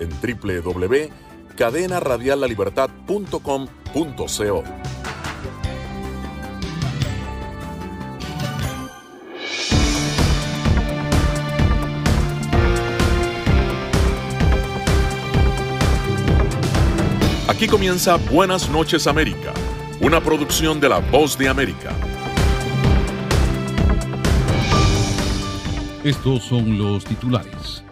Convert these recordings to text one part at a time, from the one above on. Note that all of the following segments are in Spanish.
en www.cadenaradiallalibertad.com.co. Aquí comienza Buenas noches América, una producción de La Voz de América. Estos son los titulares.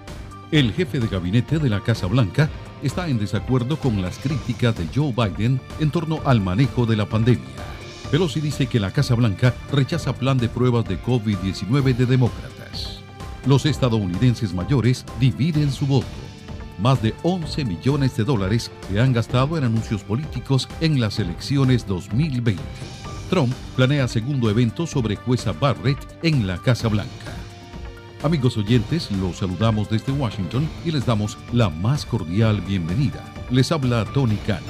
El jefe de gabinete de la Casa Blanca está en desacuerdo con las críticas de Joe Biden en torno al manejo de la pandemia. Pelosi dice que la Casa Blanca rechaza plan de pruebas de COVID-19 de demócratas. Los estadounidenses mayores dividen su voto. Más de 11 millones de dólares se han gastado en anuncios políticos en las elecciones 2020. Trump planea segundo evento sobre jueza Barrett en la Casa Blanca. Amigos oyentes, los saludamos desde Washington y les damos la más cordial bienvenida. Les habla Tony Khan.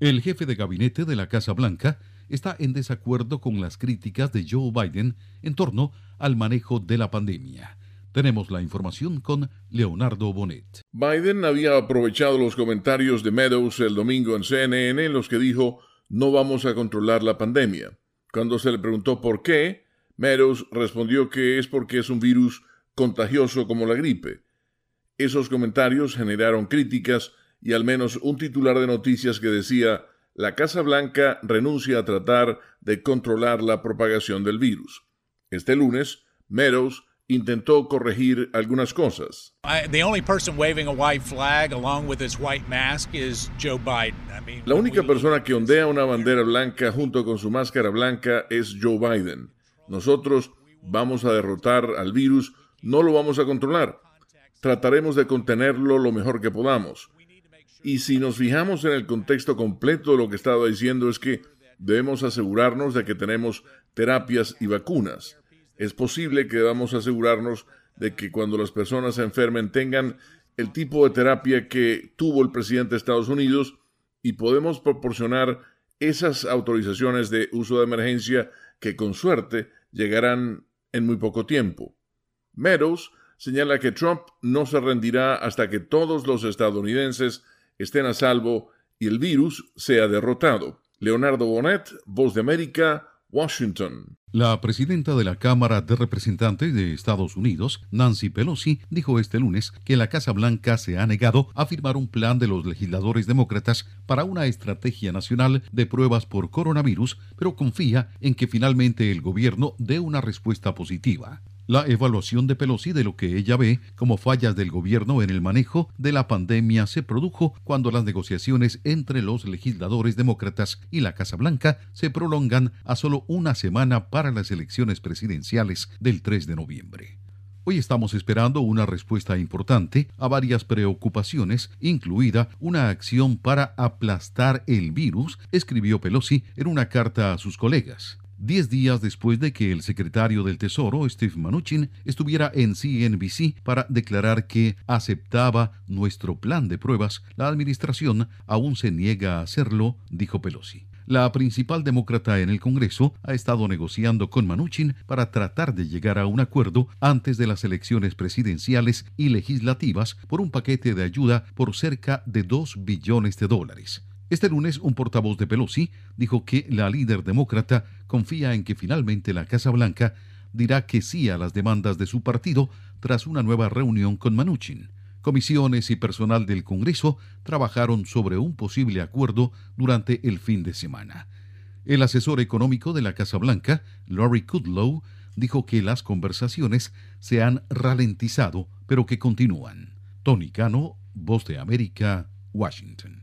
El jefe de gabinete de la Casa Blanca está en desacuerdo con las críticas de Joe Biden en torno al manejo de la pandemia. Tenemos la información con Leonardo Bonet. Biden había aprovechado los comentarios de Meadows el domingo en CNN en los que dijo no vamos a controlar la pandemia. Cuando se le preguntó por qué, Meadows respondió que es porque es un virus contagioso como la gripe. Esos comentarios generaron críticas y al menos un titular de noticias que decía la Casa Blanca renuncia a tratar de controlar la propagación del virus. Este lunes, Meadows intentó corregir algunas cosas. La única persona que ondea una bandera blanca junto con su máscara blanca es Joe Biden. Nosotros vamos a derrotar al virus, no lo vamos a controlar. Trataremos de contenerlo lo mejor que podamos. Y si nos fijamos en el contexto completo de lo que estaba diciendo es que debemos asegurarnos de que tenemos terapias y vacunas es posible que debamos asegurarnos de que cuando las personas se enfermen tengan el tipo de terapia que tuvo el presidente de Estados Unidos y podemos proporcionar esas autorizaciones de uso de emergencia que con suerte llegarán en muy poco tiempo. Meadows señala que Trump no se rendirá hasta que todos los estadounidenses estén a salvo y el virus sea derrotado. Leonardo Bonet, Voz de América, Washington. La presidenta de la Cámara de Representantes de Estados Unidos, Nancy Pelosi, dijo este lunes que la Casa Blanca se ha negado a firmar un plan de los legisladores demócratas para una estrategia nacional de pruebas por coronavirus, pero confía en que finalmente el gobierno dé una respuesta positiva la evaluación de Pelosi de lo que ella ve como fallas del gobierno en el manejo de la pandemia se produjo cuando las negociaciones entre los legisladores demócratas y la Casa Blanca se prolongan a solo una semana para las elecciones presidenciales del 3 de noviembre. Hoy estamos esperando una respuesta importante a varias preocupaciones, incluida una acción para aplastar el virus, escribió Pelosi en una carta a sus colegas diez días después de que el secretario del Tesoro, Steve Mnuchin, estuviera en CNBC para declarar que aceptaba nuestro plan de pruebas, la administración aún se niega a hacerlo, dijo Pelosi. La principal demócrata en el Congreso ha estado negociando con Mnuchin para tratar de llegar a un acuerdo antes de las elecciones presidenciales y legislativas por un paquete de ayuda por cerca de dos billones de dólares. Este lunes, un portavoz de Pelosi dijo que la líder demócrata confía en que finalmente la Casa Blanca dirá que sí a las demandas de su partido tras una nueva reunión con Manuchin. Comisiones y personal del Congreso trabajaron sobre un posible acuerdo durante el fin de semana. El asesor económico de la Casa Blanca, Laurie Kudlow, dijo que las conversaciones se han ralentizado, pero que continúan. Tony Cano, Voz de América, Washington.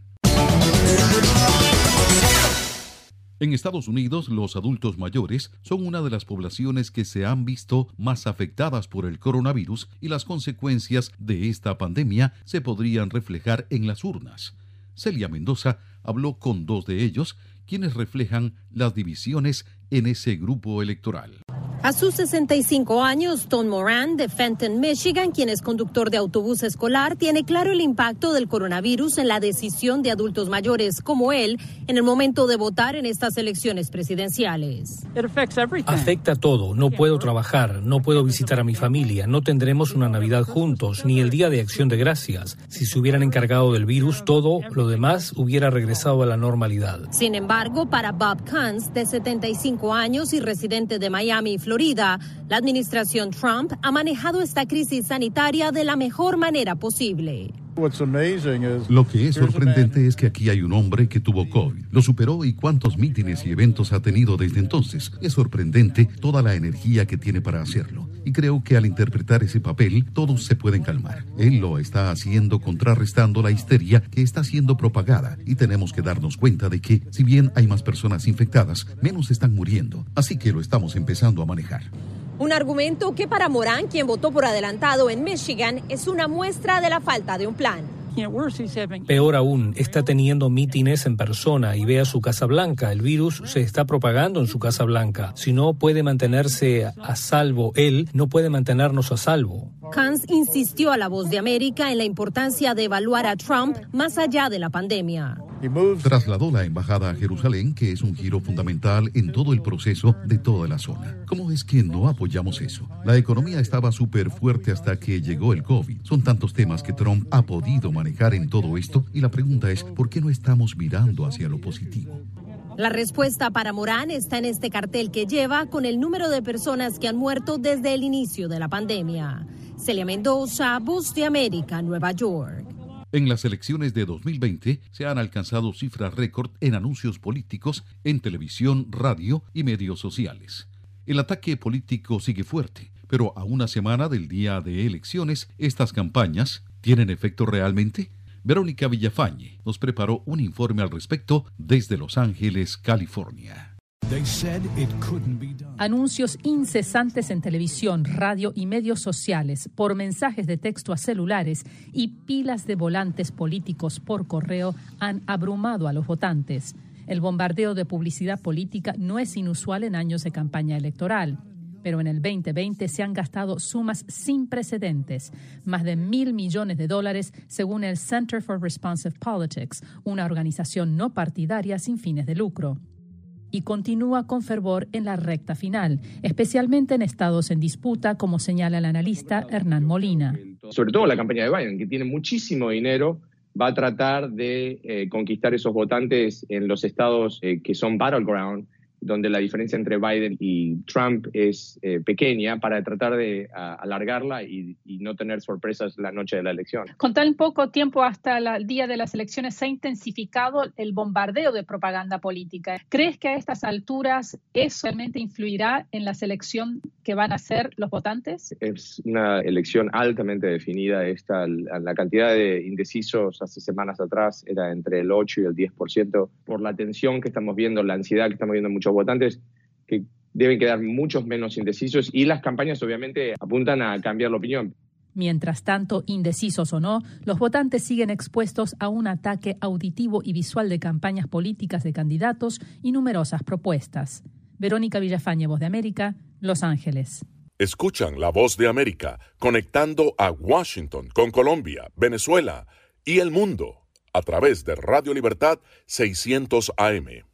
En Estados Unidos, los adultos mayores son una de las poblaciones que se han visto más afectadas por el coronavirus y las consecuencias de esta pandemia se podrían reflejar en las urnas. Celia Mendoza habló con dos de ellos, quienes reflejan las divisiones en ese grupo electoral. A sus 65 años, Tom Moran de Fenton, Michigan, quien es conductor de autobús escolar, tiene claro el impacto del coronavirus en la decisión de adultos mayores como él en el momento de votar en estas elecciones presidenciales. Afecta todo. No puedo trabajar, no puedo visitar a mi familia, no tendremos una Navidad juntos, ni el Día de Acción de Gracias. Si se hubieran encargado del virus, todo lo demás hubiera regresado a la normalidad. Sin embargo, para Bob Kunz, de 75 años y residente de Miami, Florida, Florida, la administración Trump ha manejado esta crisis sanitaria de la mejor manera posible. Lo que es sorprendente es que aquí hay un hombre que tuvo COVID, lo superó y cuántos mítines y eventos ha tenido desde entonces. Es sorprendente toda la energía que tiene para hacerlo. Y creo que al interpretar ese papel, todos se pueden calmar. Él lo está haciendo contrarrestando la histeria que está siendo propagada. Y tenemos que darnos cuenta de que, si bien hay más personas infectadas, menos están muriendo. Así que lo estamos empezando a manejar. Un argumento que para Morán, quien votó por adelantado en Michigan, es una muestra de la falta de un plan. Peor aún, está teniendo mítines en persona y ve a su Casa Blanca. El virus se está propagando en su Casa Blanca. Si no puede mantenerse a salvo él, no puede mantenernos a salvo. Hans insistió a La Voz de América en la importancia de evaluar a Trump más allá de la pandemia. Trasladó la embajada a Jerusalén, que es un giro fundamental en todo el proceso de toda la zona. ¿Cómo es que no apoyamos eso? La economía estaba súper fuerte hasta que llegó el COVID. Son tantos temas que Trump ha podido manejar en todo esto y la pregunta es, ¿por qué no estamos mirando hacia lo positivo? La respuesta para Morán está en este cartel que lleva con el número de personas que han muerto desde el inicio de la pandemia. Celia Mendoza, Voz de América, Nueva York. En las elecciones de 2020 se han alcanzado cifras récord en anuncios políticos en televisión, radio y medios sociales. El ataque político sigue fuerte, pero a una semana del día de elecciones, ¿estas campañas tienen efecto realmente? Verónica Villafañe nos preparó un informe al respecto desde Los Ángeles, California. Anuncios incesantes en televisión, radio y medios sociales, por mensajes de texto a celulares y pilas de volantes políticos por correo han abrumado a los votantes. El bombardeo de publicidad política no es inusual en años de campaña electoral pero en el 2020 se han gastado sumas sin precedentes, más de mil millones de dólares, según el Center for Responsive Politics, una organización no partidaria sin fines de lucro y continúa con fervor en la recta final, especialmente en estados en disputa, como señala el analista Hernán Molina. Sobre todo la campaña de Biden, que tiene muchísimo dinero, va a tratar de eh, conquistar esos votantes en los estados eh, que son battleground donde la diferencia entre Biden y Trump es eh, pequeña para tratar de alargarla y, no tener sorpresas la noche de la elección. Con tan poco tiempo hasta el día de las elecciones se ha intensificado el bombardeo de propaganda política. ¿Crees que a estas alturas eso realmente influirá en la selección que van a hacer los votantes? Es una elección altamente definida. Esta, la cantidad de indecisos hace semanas atrás era entre el 8 y el 10% por la tensión que estamos viendo, la ansiedad que estamos viendo votantes que deben quedar muchos menos indecisos y las campañas obviamente apuntan a cambiar la opinión. Mientras tanto, indecisos o no, los votantes siguen expuestos a un ataque auditivo y visual de campañas políticas de candidatos y numerosas propuestas. Verónica Villafañe, Voz de América, Los Ángeles. Escuchan la Voz de América conectando a Washington con Colombia, Venezuela y el mundo a través de Radio Libertad 600 AM.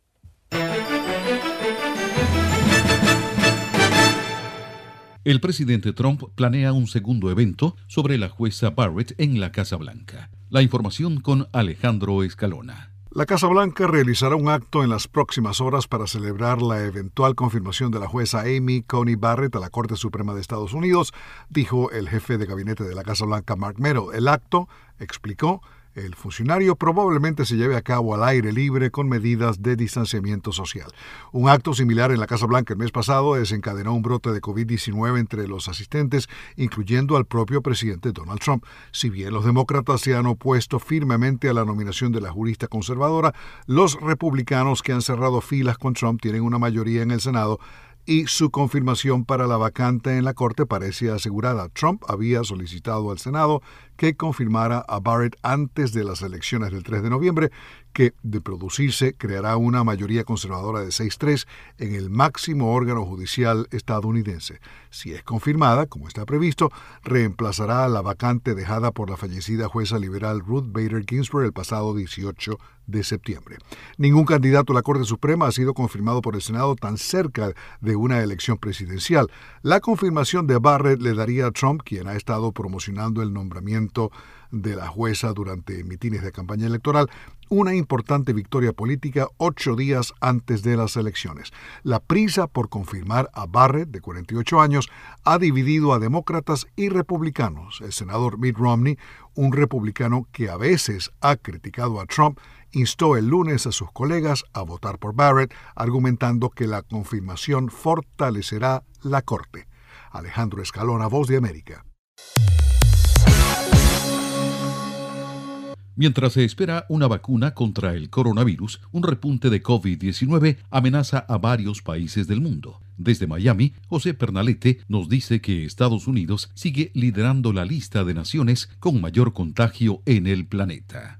El presidente Trump planea un segundo evento sobre la jueza Barrett en la Casa Blanca. La información con Alejandro Escalona. La Casa Blanca realizará un acto en las próximas horas para celebrar la eventual confirmación de la jueza Amy Coney Barrett a la Corte Suprema de Estados Unidos, dijo el jefe de gabinete de la Casa Blanca, Mark Meadow. El acto, explicó, El funcionario probablemente se lleve a cabo al aire libre con medidas de distanciamiento social. Un acto similar en la Casa Blanca el mes pasado desencadenó un brote de COVID-19 entre los asistentes, incluyendo al propio presidente Donald Trump. Si bien los demócratas se han opuesto firmemente a la nominación de la jurista conservadora, los republicanos que han cerrado filas con Trump tienen una mayoría en el Senado y su confirmación para la vacante en la Corte parecía asegurada. Trump había solicitado al Senado que confirmara a Barrett antes de las elecciones del 3 de noviembre, que, de producirse, creará una mayoría conservadora de 6-3 en el máximo órgano judicial estadounidense. Si es confirmada, como está previsto, reemplazará a la vacante dejada por la fallecida jueza liberal Ruth Bader Ginsburg el pasado 18 de septiembre. Ningún candidato a la Corte Suprema ha sido confirmado por el Senado tan cerca de una elección presidencial. La confirmación de Barrett le daría a Trump, quien ha estado promocionando el nombramiento de la jueza durante mitines de campaña electoral, una importante victoria política ocho días antes de las elecciones. La prisa por confirmar a Barrett, de 48 años, ha dividido a demócratas y republicanos. El senador Mitt Romney, un republicano que a veces ha criticado a Trump, instó el lunes a sus colegas a votar por Barrett, argumentando que la confirmación fortalecerá la Corte. Alejandro Escalona, Voz de América. Mientras se espera una vacuna contra el coronavirus, un repunte de COVID-19 amenaza a varios países del mundo. Desde Miami, José Pernalete nos dice que Estados Unidos sigue liderando la lista de naciones con mayor contagio en el planeta.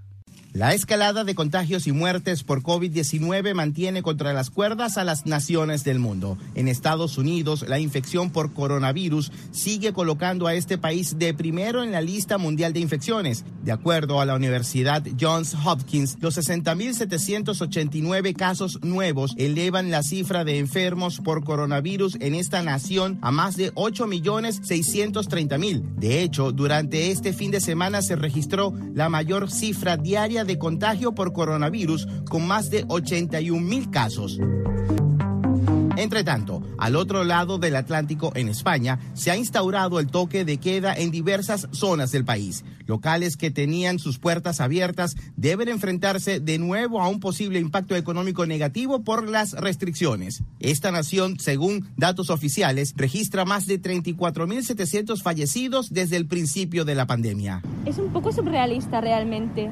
La escalada de contagios y muertes por COVID-19 mantiene contra las cuerdas a las naciones del mundo. En Estados Unidos, la infección por coronavirus sigue colocando a este país de primero en la lista mundial de infecciones. De acuerdo a la Universidad Johns Hopkins, los 60.789 casos nuevos elevan la cifra de enfermos por coronavirus en esta nación a más de 8.630.000. De hecho, durante este fin de semana se registró la mayor cifra diaria de contagio por coronavirus con más de 81 mil casos. Entre tanto, al otro lado del Atlántico, en España, se ha instaurado el toque de queda en diversas zonas del país. Locales que tenían sus puertas abiertas deben enfrentarse de nuevo a un posible impacto económico negativo por las restricciones. Esta nación, según datos oficiales, registra más de 34.700 fallecidos desde el principio de la pandemia. Es un poco surrealista realmente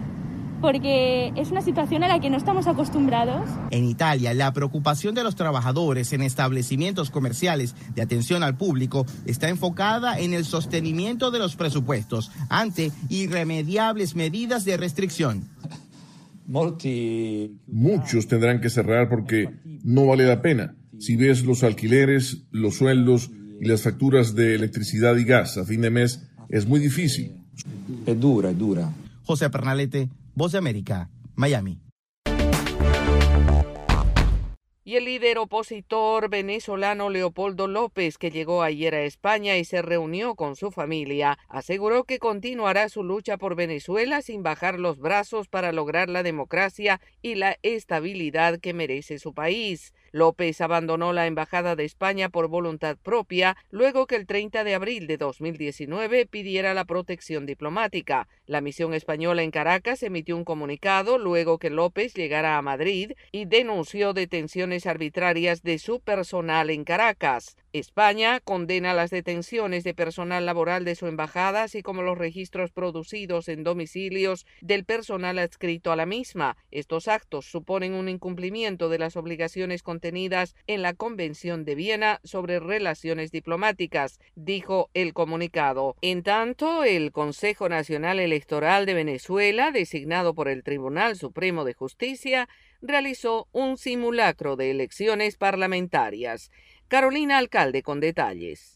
porque es una situación a la que no estamos acostumbrados. En Italia, la preocupación de los trabajadores en establecimientos comerciales de atención al público está enfocada en el sostenimiento de los presupuestos ante irremediables medidas de restricción. Muchos tendrán que cerrar porque no vale la pena. Si ves los alquileres, los sueldos y las facturas de electricidad y gas a fin de mes, es muy difícil. Es dura, es dura. José Pernalete, Voz de América, Miami. Y el líder opositor venezolano Leopoldo López, que llegó ayer a España y se reunió con su familia, aseguró que continuará su lucha por Venezuela sin bajar los brazos para lograr la democracia y la estabilidad que merece su país. López abandonó la Embajada de España por voluntad propia luego que el 30 de abril de 2019 pidiera la protección diplomática. La misión española en Caracas emitió un comunicado luego que López llegara a Madrid y denunció detenciones arbitrarias de su personal en Caracas. España condena las detenciones de personal laboral de su embajada, así como los registros producidos en domicilios del personal adscrito a la misma. Estos actos suponen un incumplimiento de las obligaciones contenidas en la Convención de Viena sobre relaciones diplomáticas, dijo el comunicado. En tanto, el Consejo Nacional Electoral de Venezuela, designado por el Tribunal Supremo de Justicia, realizó un simulacro de elecciones parlamentarias. Carolina Alcalde con detalles.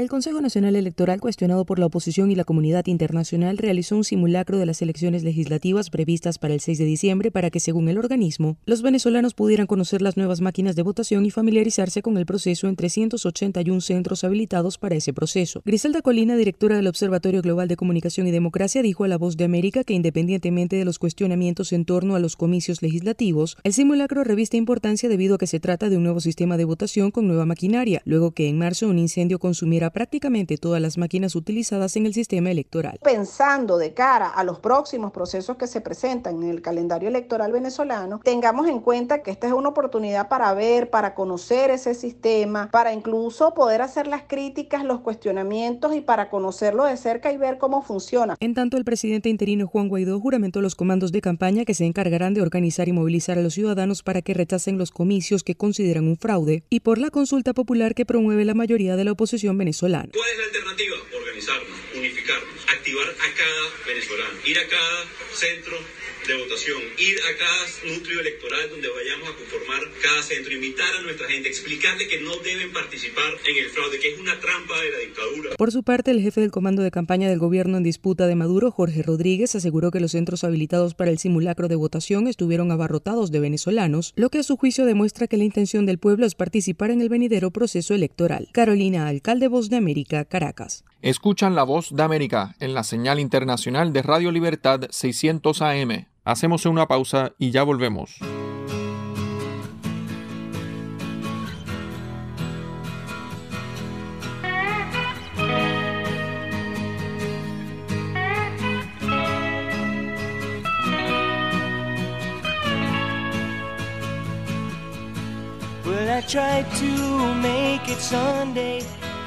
El Consejo Nacional Electoral, cuestionado por la oposición y la comunidad internacional, realizó un simulacro de las elecciones legislativas previstas para el 6 de diciembre para que, según el organismo, los venezolanos pudieran conocer las nuevas máquinas de votación y familiarizarse con el proceso en 381 centros habilitados para ese proceso. Griselda Colina, directora del Observatorio Global de Comunicación y Democracia, dijo a La Voz de América que, independientemente de los cuestionamientos en torno a los comicios legislativos, el simulacro reviste importancia debido a que se trata de un nuevo sistema de votación con nueva maquinaria, luego que en marzo un incendio consumiera prácticamente todas las máquinas utilizadas en el sistema electoral. Pensando de cara a los próximos procesos que se presentan en el calendario electoral venezolano, tengamos en cuenta que esta es una oportunidad para ver, para conocer ese sistema, para incluso poder hacer las críticas, los cuestionamientos y para conocerlo de cerca y ver cómo funciona. En tanto, el presidente interino Juan Guaidó juramentó los comandos de campaña que se encargarán de organizar y movilizar a los ciudadanos para que rechacen los comicios que consideran un fraude y por la consulta popular que promueve la mayoría de la oposición venezolana. ¿Cuál es la alternativa? Organizarnos, unificarnos, activar a cada venezolano, ir a cada centro de votación, ir a cada núcleo electoral donde vayamos a conformar cada centro, invitar a nuestra gente, explicarle que no deben participar en el fraude, que es una trampa de la dictadura. Por su parte, el jefe del comando de campaña del gobierno en disputa de Maduro, Jorge Rodríguez, aseguró que los centros habilitados para el simulacro de votación estuvieron abarrotados de venezolanos, lo que a su juicio demuestra que la intención del pueblo es participar en el venidero proceso electoral. Carolina Alcalde, Voz de América, Caracas. Escuchan la voz de América en la señal internacional de Radio Libertad 600 AM. Hacemos una pausa y ya volvemos.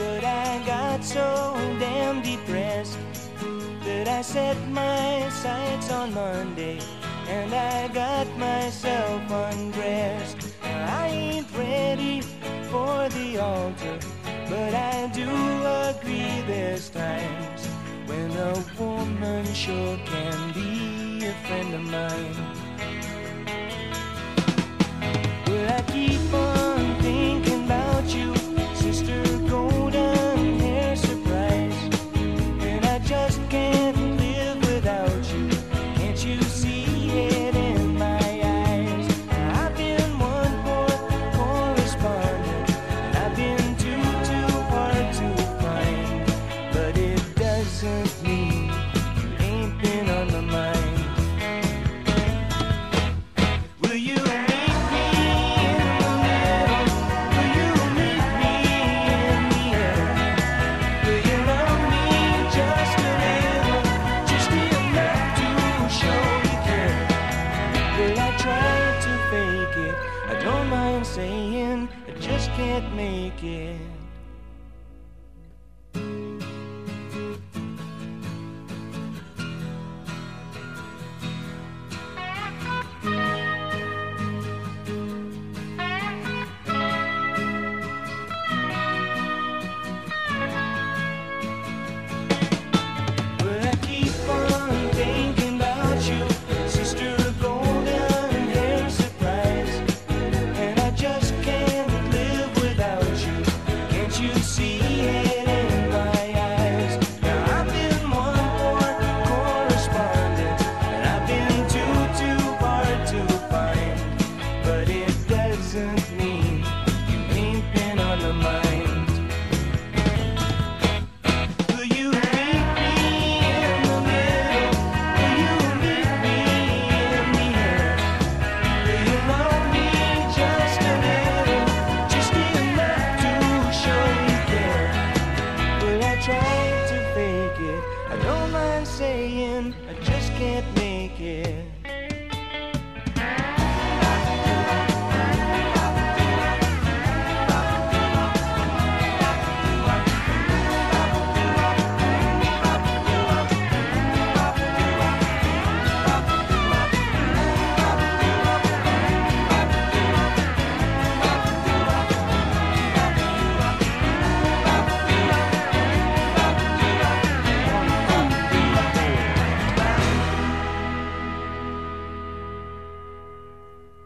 But I got so damn depressed that I set my sights on Monday and I got myself undressed. I ain't ready for the altar, but I do agree there's times when a woman sure can be a friend of mine.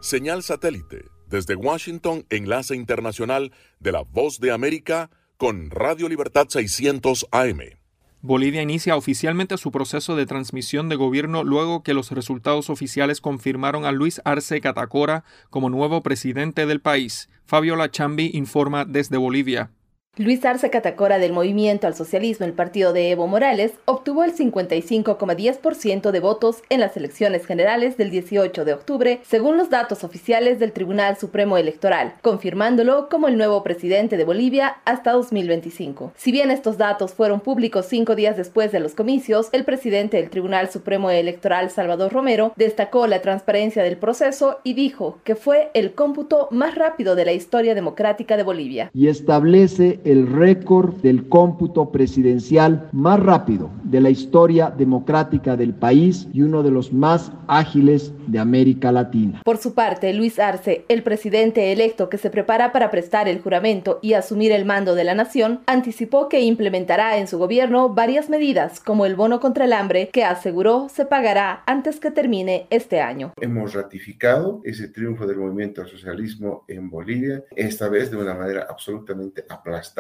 Señal satélite desde Washington, enlace internacional de la Voz de América con Radio Libertad 600 AM. Bolivia inicia oficialmente su proceso de transmisión de gobierno luego que los resultados oficiales confirmaron a Luis Arce Catacora como nuevo presidente del país. Fabiola Chambi informa desde Bolivia. Luis Arce Catacora del Movimiento al Socialismo, el partido de Evo Morales, obtuvo el 55,10% de votos en las elecciones generales del 18 de octubre, según los datos oficiales del Tribunal Supremo Electoral, confirmándolo como el nuevo presidente de Bolivia hasta 2025. Si bien estos datos fueron públicos cinco días después de los comicios, el presidente del Tribunal Supremo Electoral, Salvador Romero, destacó la transparencia del proceso y dijo que fue el cómputo más rápido de la historia democrática de Bolivia. Y establece el récord del cómputo presidencial más rápido de la historia democrática del país y uno de los más ágiles de América Latina. Por su parte, Luis Arce, el presidente electo que se prepara para prestar el juramento y asumir el mando de la nación, anticipó que implementará en su gobierno varias medidas como el bono contra el hambre que aseguró se pagará antes que termine este año. Hemos ratificado ese triunfo del movimiento al socialismo en Bolivia, esta vez de una manera absolutamente aplastante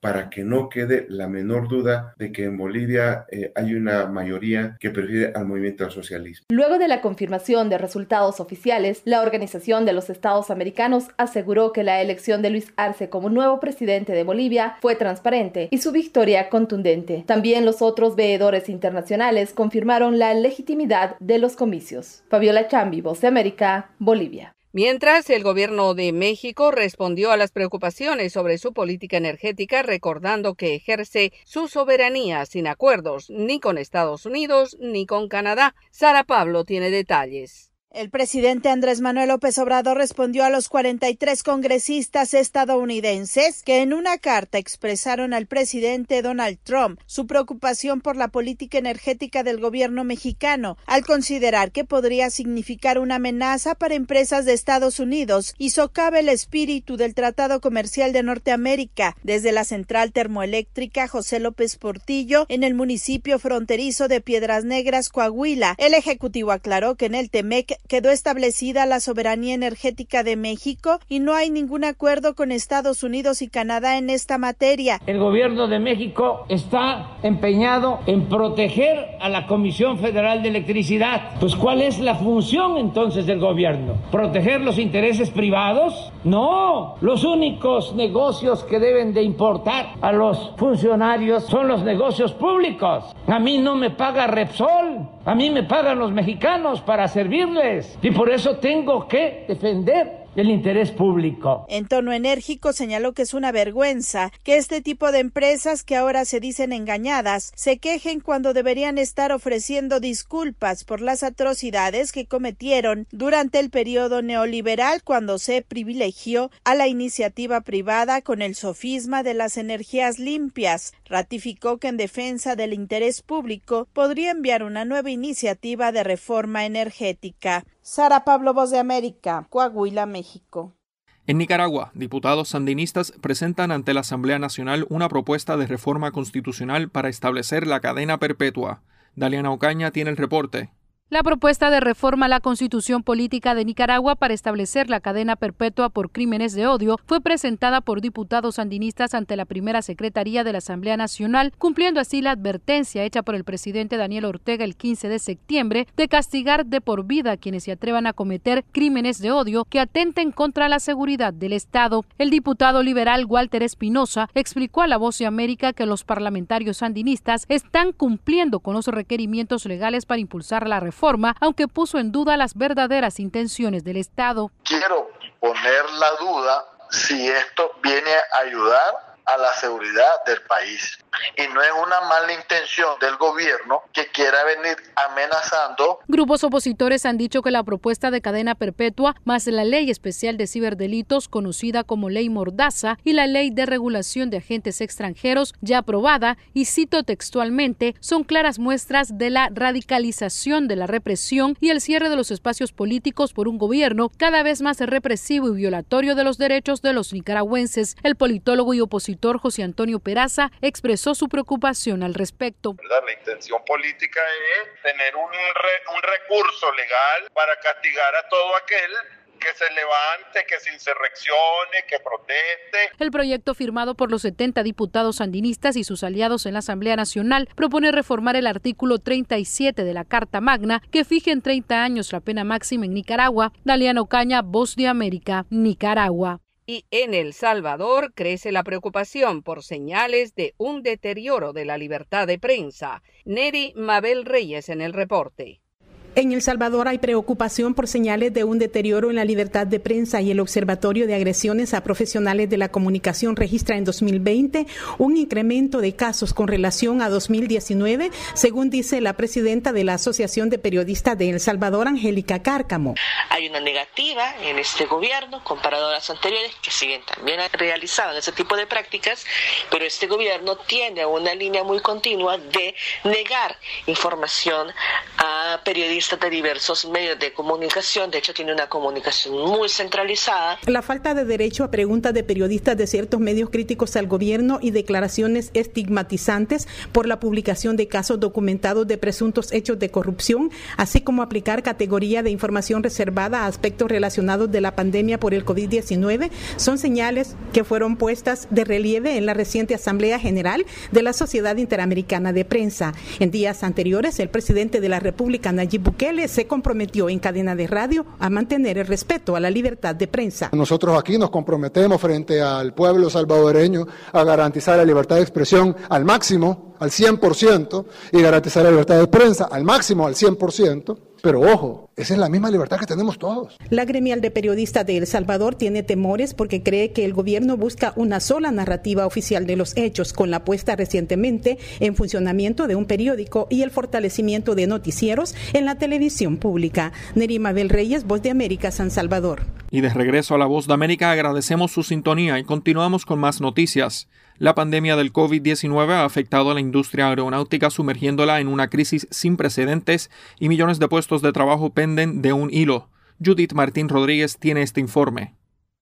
para que no quede la menor duda de que en Bolivia eh, hay una mayoría que prefiere al movimiento al socialismo. Luego de la confirmación de resultados oficiales, la Organización de los Estados Americanos aseguró que la elección de Luis Arce como nuevo presidente de Bolivia fue transparente y su victoria contundente. También los otros veedores internacionales confirmaron la legitimidad de los comicios. Fabiola Chambi, Voz de América, Bolivia. Mientras, el gobierno de México respondió a las preocupaciones sobre su política energética, recordando que ejerce su soberanía sin acuerdos ni con Estados Unidos ni con Canadá. Sara Pablo tiene detalles. El presidente Andrés Manuel López Obrador respondió a los 43 congresistas estadounidenses que en una carta expresaron al presidente Donald Trump su preocupación por la política energética del gobierno mexicano, al considerar que podría significar una amenaza para empresas de Estados Unidos y socava el espíritu del Tratado Comercial de Norteamérica. Desde la central termoeléctrica José López Portillo, en el municipio fronterizo de Piedras Negras, Coahuila, el Ejecutivo aclaró que en el TEMEC quedó establecida la soberanía energética de México y no hay ningún acuerdo con Estados Unidos y Canadá en esta materia. El gobierno de México está empeñado en proteger a la Comisión Federal de Electricidad. Pues ¿cuál es la función entonces del gobierno? ¿Proteger los intereses privados? No, los únicos negocios que deben de importar a los funcionarios son los negocios públicos. A mí no me paga Repsol, a mí me pagan los mexicanos para servirles. Y por eso tengo que defender el interés público. En tono enérgico señaló que es una vergüenza que este tipo de empresas que ahora se dicen engañadas se quejen cuando deberían estar ofreciendo disculpas por las atrocidades que cometieron durante el periodo neoliberal cuando se privilegió a la iniciativa privada con el sofisma de las energías limpias. Ratificó que en defensa del interés público podría enviar una nueva iniciativa de reforma energética. Sara Pablo, Voz de América, Coahuila, México. En Nicaragua, diputados sandinistas presentan ante la Asamblea Nacional una propuesta de reforma constitucional para establecer la cadena perpetua. Daliana Ocaña tiene el reporte. La propuesta de reforma a la Constitución Política de Nicaragua para establecer la cadena perpetua por crímenes de odio fue presentada por diputados sandinistas ante la primera Secretaría de la Asamblea Nacional, cumpliendo así la advertencia hecha por el presidente Daniel Ortega el 15 de septiembre de castigar de por vida a quienes se atrevan a cometer crímenes de odio que atenten contra la seguridad del Estado. El diputado liberal Walter Espinosa explicó a La Voz de América que los parlamentarios sandinistas están cumpliendo con los requerimientos legales para impulsar la reforma forma, aunque puso en duda las verdaderas intenciones del Estado. Quiero poner la duda si esto viene a ayudar a la seguridad del país. Y no es una mala intención del gobierno que quiera venir amenazando. Grupos opositores han dicho que la propuesta de cadena perpetua, más la ley especial de ciberdelitos conocida como ley Mordaza y la ley de regulación de agentes extranjeros ya aprobada, y cito textualmente, son claras muestras de la radicalización de la represión y el cierre de los espacios políticos por un gobierno cada vez más represivo y violatorio de los derechos de los nicaragüenses. El politólogo y opositor José Antonio Peraza expresó su preocupación al respecto. La intención política es tener un, un recurso legal para castigar a todo aquel que se levante, que se insurreccione, que proteste. El proyecto firmado por los 70 diputados sandinistas y sus aliados en la Asamblea Nacional propone reformar el artículo 37 de la Carta Magna que fije en 30 años la pena máxima en Nicaragua. Daliano Caña, Voz de América, Nicaragua. Y en El Salvador crece la preocupación por señales de un deterioro de la libertad de prensa. Neri Mabel Reyes en el reporte. En El Salvador hay preocupación por señales de un deterioro en la libertad de prensa y el Observatorio de Agresiones a Profesionales de la Comunicación registra en 2020 un incremento de casos con relación a 2019, según dice la presidenta de la Asociación de Periodistas de El Salvador, Angélica Cárcamo. Hay una negativa en este gobierno comparado a las anteriores que siguen también realizando ese tipo de prácticas, pero este gobierno tiene una línea muy continua de negar información a periodistas de diversos medios de comunicación, de hecho tiene una comunicación muy centralizada. La falta de derecho a preguntas de periodistas de ciertos medios críticos al gobierno y declaraciones estigmatizantes por la publicación de casos documentados de presuntos hechos de corrupción, así como aplicar categoría de información reservada a aspectos relacionados de la pandemia por el COVID-19, son señales que fueron puestas de relieve en la reciente Asamblea General de la Sociedad Interamericana de Prensa. En días anteriores, el presidente de la República, Nayib Bukele, Bukele se comprometió en cadena de radio a mantener el respeto a la libertad de prensa. Nosotros aquí nos comprometemos frente al pueblo salvadoreño a garantizar la libertad de expresión al máximo, al 100%, y garantizar la libertad de prensa al máximo, al 100%. Pero ojo, esa es la misma libertad que tenemos todos. La gremial de periodistas de El Salvador tiene temores porque cree que el gobierno busca una sola narrativa oficial de los hechos, con la puesta recientemente en funcionamiento de un periódico y el fortalecimiento de noticieros en la televisión pública. Nerima Bel Reyes, Voz de América, San Salvador. Y de regreso a la Voz de América agradecemos su sintonía y continuamos con más noticias. La pandemia del COVID-19 ha afectado a la industria aeronáutica sumergiéndola en una crisis sin precedentes y millones de puestos de trabajo penden de un hilo. Judith Martín Rodríguez tiene este informe.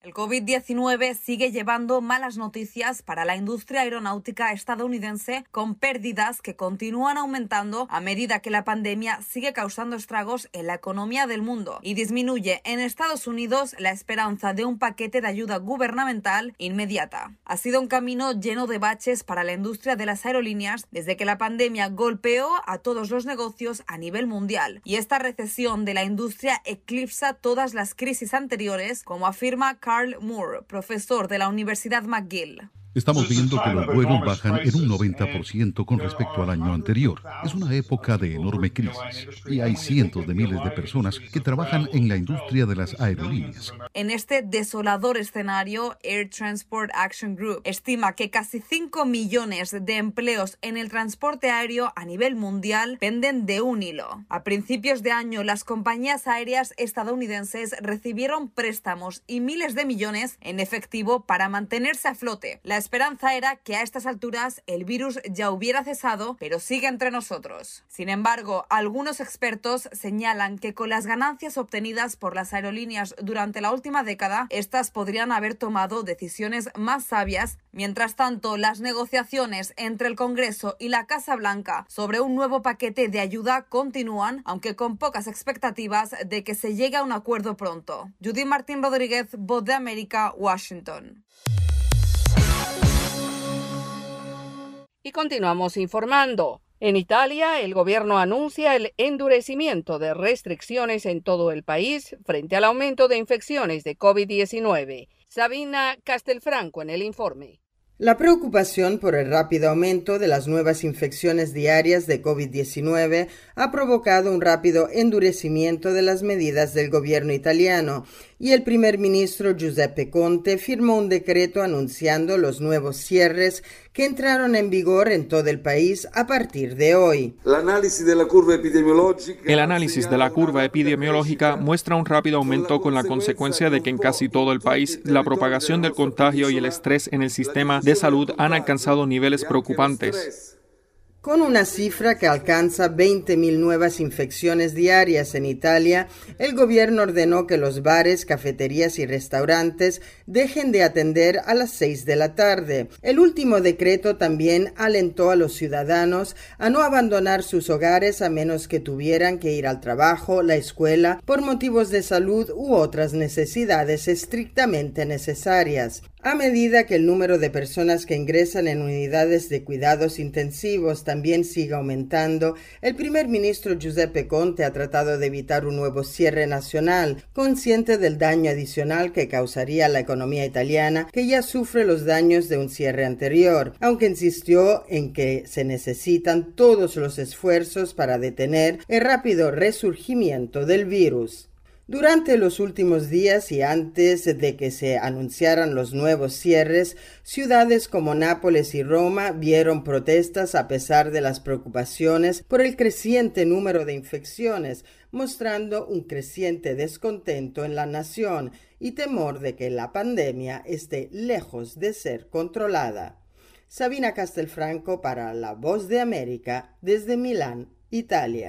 El COVID-19 sigue llevando malas noticias para la industria aeronáutica estadounidense con pérdidas que continúan aumentando a medida que la pandemia sigue causando estragos en la economía del mundo y disminuye en Estados Unidos la esperanza de un paquete de ayuda gubernamental inmediata. Ha sido un camino lleno de baches para la industria de las aerolíneas desde que la pandemia golpeó a todos los negocios a nivel mundial y esta recesión de la industria eclipsa todas las crisis anteriores, como afirma Carl Carl Moore, profesor de la Universidad McGill. Estamos viendo que los vuelos bajan en un 90% con respecto al año anterior. Es una época de enorme crisis y hay cientos de miles de personas que trabajan en la industria de las aerolíneas. En este desolador escenario, Air Transport Action Group estima que casi 5 millones de empleos en el transporte aéreo a nivel mundial penden de un hilo. A principios de año, las compañías aéreas estadounidenses recibieron préstamos y miles de millones en efectivo para mantenerse a flote. Esperanza era que a estas alturas el virus ya hubiera cesado, pero sigue entre nosotros. Sin embargo, algunos expertos señalan que con las ganancias obtenidas por las aerolíneas durante la última década, estas podrían haber tomado decisiones más sabias. Mientras tanto, las negociaciones entre el Congreso y la Casa Blanca sobre un nuevo paquete de ayuda continúan, aunque con pocas expectativas de que se llegue a un acuerdo pronto. Judy Martín Rodríguez, Voz de América, Washington. Y continuamos informando. En Italia, el gobierno anuncia el endurecimiento de restricciones en todo el país frente al aumento de infecciones de COVID-19. Sabina Castelfranco en el informe. La preocupación por el rápido aumento de las nuevas infecciones diarias de COVID-19 ha provocado un rápido endurecimiento de las medidas del gobierno italiano y el primer ministro Giuseppe Conte firmó un decreto anunciando los nuevos cierres que entraron en vigor en todo el país a partir de hoy. El análisis de la curva epidemiológica muestra un rápido aumento con la consecuencia de que en casi todo el país la propagación del contagio y el estrés en el sistema de salud han alcanzado niveles preocupantes. Con una cifra que alcanza 20.000 nuevas infecciones diarias en Italia, el gobierno ordenó que los bares, cafeterías y restaurantes dejen de atender a las 6 de la tarde. El último decreto también alentó a los ciudadanos a no abandonar sus hogares a menos que tuvieran que ir al trabajo, la escuela, por motivos de salud u otras necesidades estrictamente necesarias. A medida que el número de personas que ingresan en unidades de cuidados intensivos también sigue aumentando, el primer ministro Giuseppe Conte ha tratado de evitar un nuevo cierre nacional, consciente del daño adicional que causaría la economía italiana, que ya sufre los daños de un cierre anterior, aunque insistió en que se necesitan todos los esfuerzos para detener el rápido resurgimiento del virus. Durante los últimos días y antes de que se anunciaran los nuevos cierres, ciudades como Nápoles y Roma vieron protestas a pesar de las preocupaciones por el creciente número de infecciones, mostrando un creciente descontento en la nación y temor de que la pandemia esté lejos de ser controlada. Sabina Castelfranco para La Voz de América desde Milán, Italia.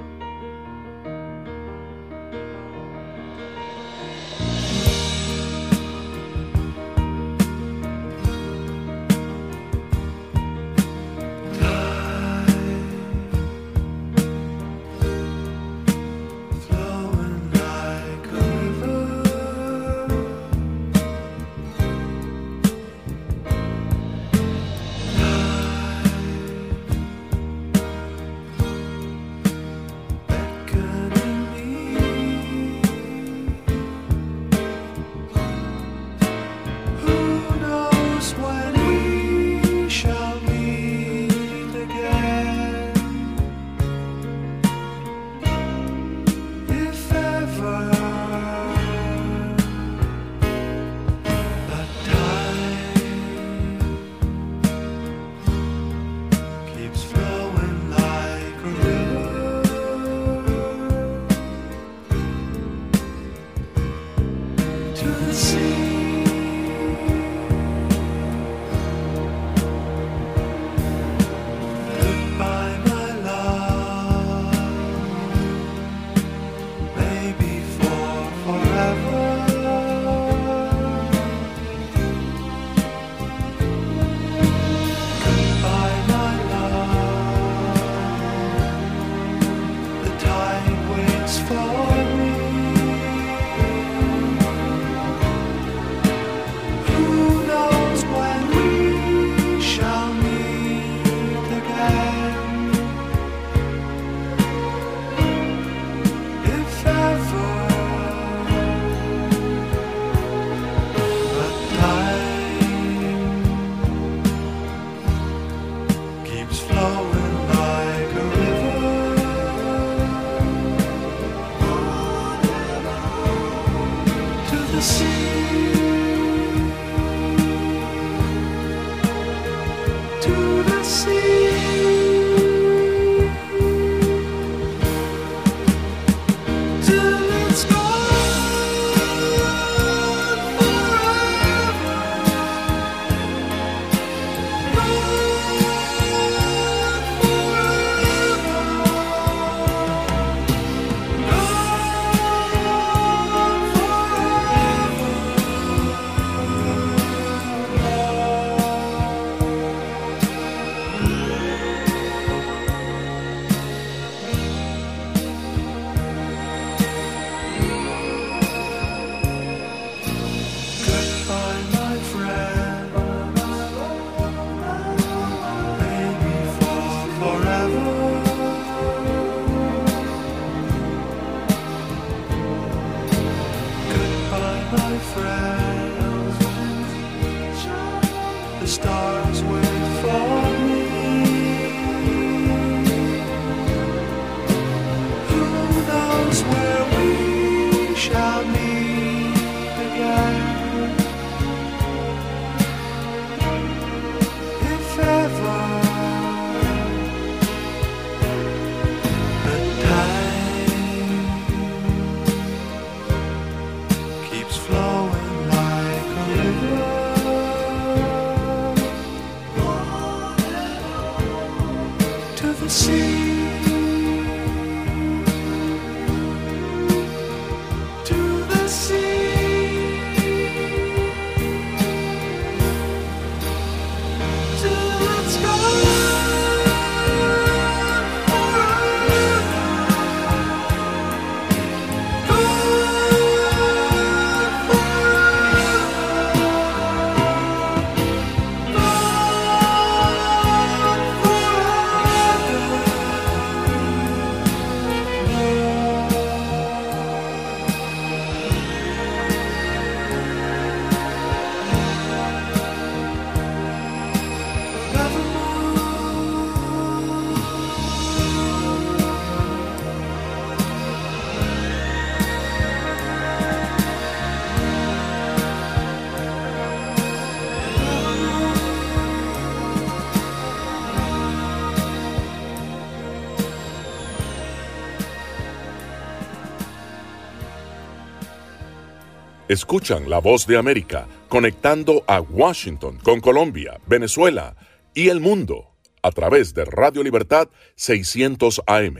Escuchan la voz de América conectando a Washington con Colombia, Venezuela y el mundo a través de Radio Libertad 600 AM.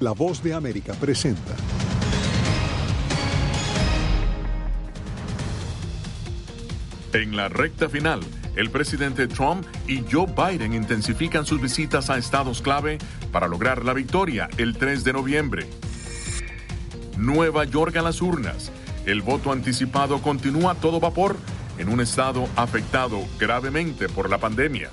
La voz de América presenta. En la recta final, el presidente Trump y Joe Biden intensifican sus visitas a estados clave para lograr la victoria el 3 de noviembre. Nueva York a las urnas. El voto anticipado continúa a todo vapor en un estado afectado gravemente por la pandemia.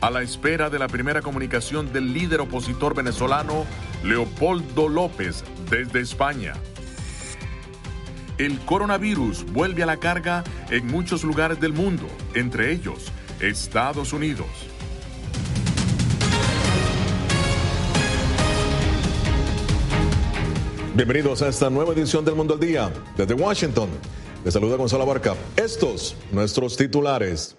A la espera de la primera comunicación del líder opositor venezolano Leopoldo López desde España. El coronavirus vuelve a la carga en muchos lugares del mundo, entre ellos Estados Unidos. Bienvenidos a esta nueva edición del Mundo al Día desde Washington. Les saluda Gonzalo Barca. Estos nuestros titulares.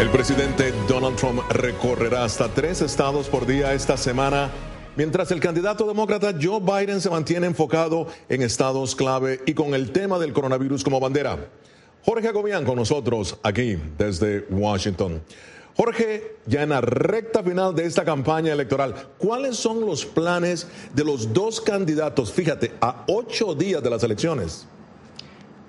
El presidente Donald Trump recorrerá hasta tres estados por día esta semana, mientras el candidato demócrata Joe Biden se mantiene enfocado en estados clave y con el tema del coronavirus como bandera. Jorge Agobián con nosotros aquí desde Washington. Jorge, ya en la recta final de esta campaña electoral, ¿cuáles son los planes de los dos candidatos? Fíjate, a ocho días de las elecciones.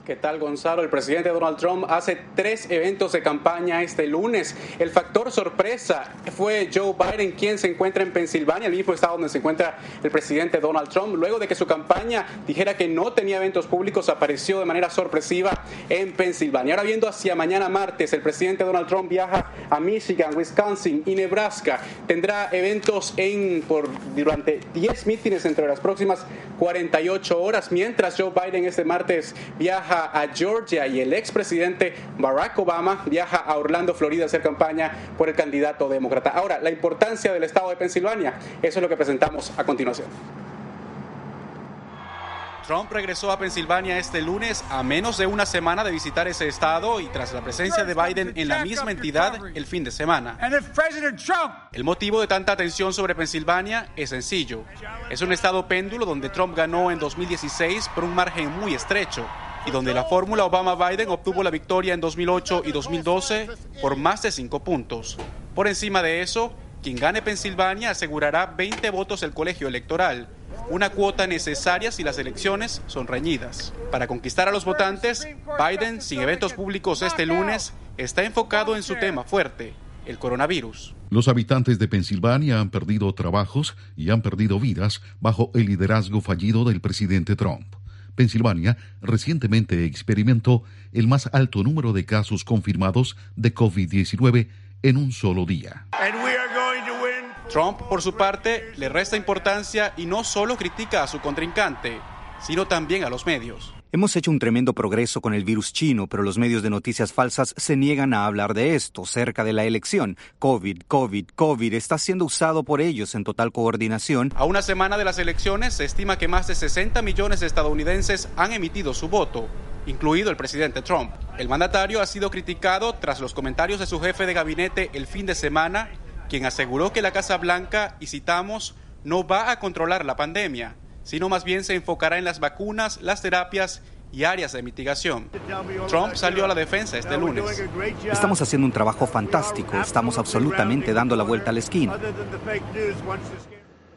¿Qué tal, Gonzalo? El presidente Donald Trump hace tres eventos de campaña este lunes. El factor sorpresa fue Joe Biden, quien se encuentra en Pensilvania, el mismo estado donde se encuentra el presidente Donald Trump. Luego de que su campaña dijera que no tenía eventos públicos, apareció de manera sorpresiva en Pensilvania. Ahora viendo hacia mañana martes, el presidente Donald Trump viaja a Michigan, Wisconsin y Nebraska. Tendrá eventos en por durante 10 mítines entre las próximas 48 horas, mientras Joe Biden este martes viaja a Georgia y el expresidente Barack Obama viaja a Orlando, Florida, a hacer campaña por el candidato demócrata. Ahora, la importancia del estado de Pensilvania, eso es lo que presentamos a continuación. Trump regresó a Pensilvania este lunes a menos de una semana de visitar ese estado y tras la presencia de Biden en la misma entidad el fin de semana. El motivo de tanta atención sobre Pensilvania es sencillo. Es un estado péndulo donde Trump ganó en 2016 por un margen muy estrecho y donde la fórmula Obama-Biden obtuvo la victoria en 2008 y 2012 por más de cinco puntos. Por encima de eso, quien gane Pensilvania asegurará 20 votos del colegio electoral, una cuota necesaria si las elecciones son reñidas. Para conquistar a los votantes, Biden, sin eventos públicos este lunes, está enfocado en su tema fuerte, el coronavirus. Los habitantes de Pensilvania han perdido trabajos y han perdido vidas bajo el liderazgo fallido del presidente Trump. Pensilvania recientemente experimentó el más alto número de casos confirmados de COVID-19 en un solo día. Trump, por su parte, le resta importancia y no solo critica a su contrincante, sino también a los medios. Hemos hecho un tremendo progreso con el virus chino, pero los medios de noticias falsas se niegan a hablar de esto cerca de la elección. COVID, COVID, COVID está siendo usado por ellos en total coordinación. A una semana de las elecciones se estima que más de 60 millones de estadounidenses han emitido su voto incluido el presidente Trump. El mandatario ha sido criticado tras los comentarios de su jefe de gabinete el fin de semana, quien aseguró que la Casa Blanca, y citamos, no va a controlar la pandemia sino más bien se enfocará en las vacunas, las terapias y áreas de mitigación. Trump salió a la defensa este lunes. Estamos haciendo un trabajo fantástico, estamos absolutamente dando la vuelta a la esquina.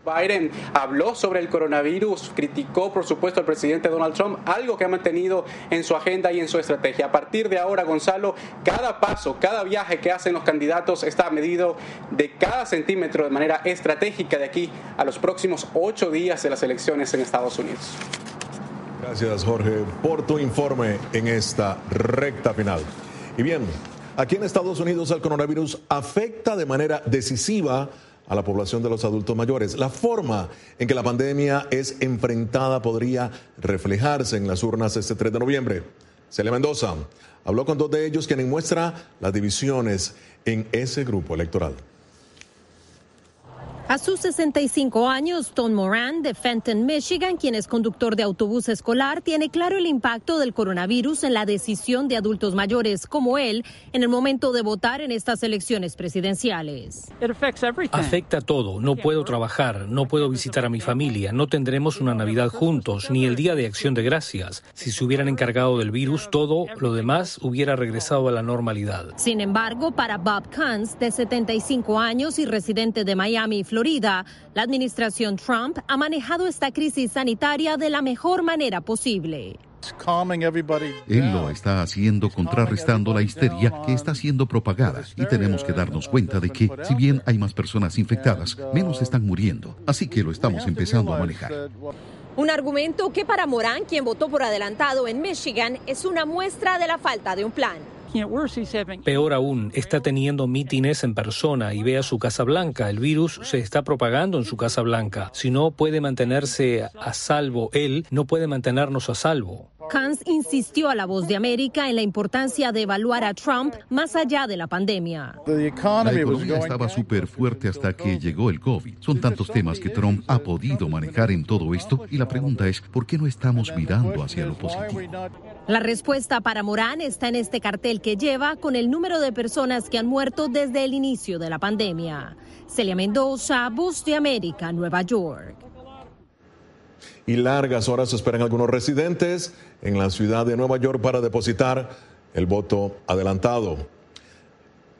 Biden habló sobre el coronavirus, criticó por supuesto al presidente Donald Trump, algo que ha mantenido en su agenda y en su estrategia. A partir de ahora, Gonzalo, cada paso, cada viaje que hacen los candidatos está medido de cada centímetro de manera estratégica de aquí a los próximos ocho días de las elecciones en Estados Unidos. Gracias, Jorge, por tu informe en esta recta final. Y bien, aquí en Estados Unidos el coronavirus afecta de manera decisiva a la población de los adultos mayores. La forma en que la pandemia es enfrentada podría reflejarse en las urnas este 3 de noviembre. Celia Mendoza habló con dos de ellos quienes muestra las divisiones en ese grupo electoral. A sus 65 años, Tom Moran de Fenton, Michigan, quien es conductor de autobús escolar, tiene claro el impacto del coronavirus en la decisión de adultos mayores como él en el momento de votar en estas elecciones presidenciales. Afecta todo. No puedo trabajar, no puedo visitar a mi familia, no tendremos una Navidad juntos, ni el Día de Acción de Gracias. Si se hubieran encargado del virus, todo lo demás hubiera regresado a la normalidad. Sin embargo, para Bob Kunz, de 75 años y residente de Miami, Florida, Florida, la administración Trump ha manejado esta crisis sanitaria de la mejor manera posible. Él lo está haciendo contrarrestando la histeria que está siendo propagada y tenemos que darnos cuenta de que, si bien hay más personas infectadas, menos están muriendo. Así que lo estamos empezando a manejar. Un argumento que para Morán, quien votó por adelantado en Michigan, es una muestra de la falta de un plan. Peor aún, está teniendo mítines en persona y ve a su Casa Blanca. El virus se está propagando en su Casa Blanca. Si no puede mantenerse a salvo él, no puede mantenernos a salvo. Kans insistió a la voz de América en la importancia de evaluar a Trump más allá de la pandemia. La economía estaba súper fuerte hasta que llegó el COVID. Son tantos temas que Trump ha podido manejar en todo esto y la pregunta es, ¿por qué no estamos mirando hacia lo positivo? La respuesta para Morán está en este cartel que lleva con el número de personas que han muerto desde el inicio de la pandemia. Celia Mendoza, Voz de América, Nueva York y largas horas esperan algunos residentes en la ciudad de Nueva York para depositar el voto adelantado.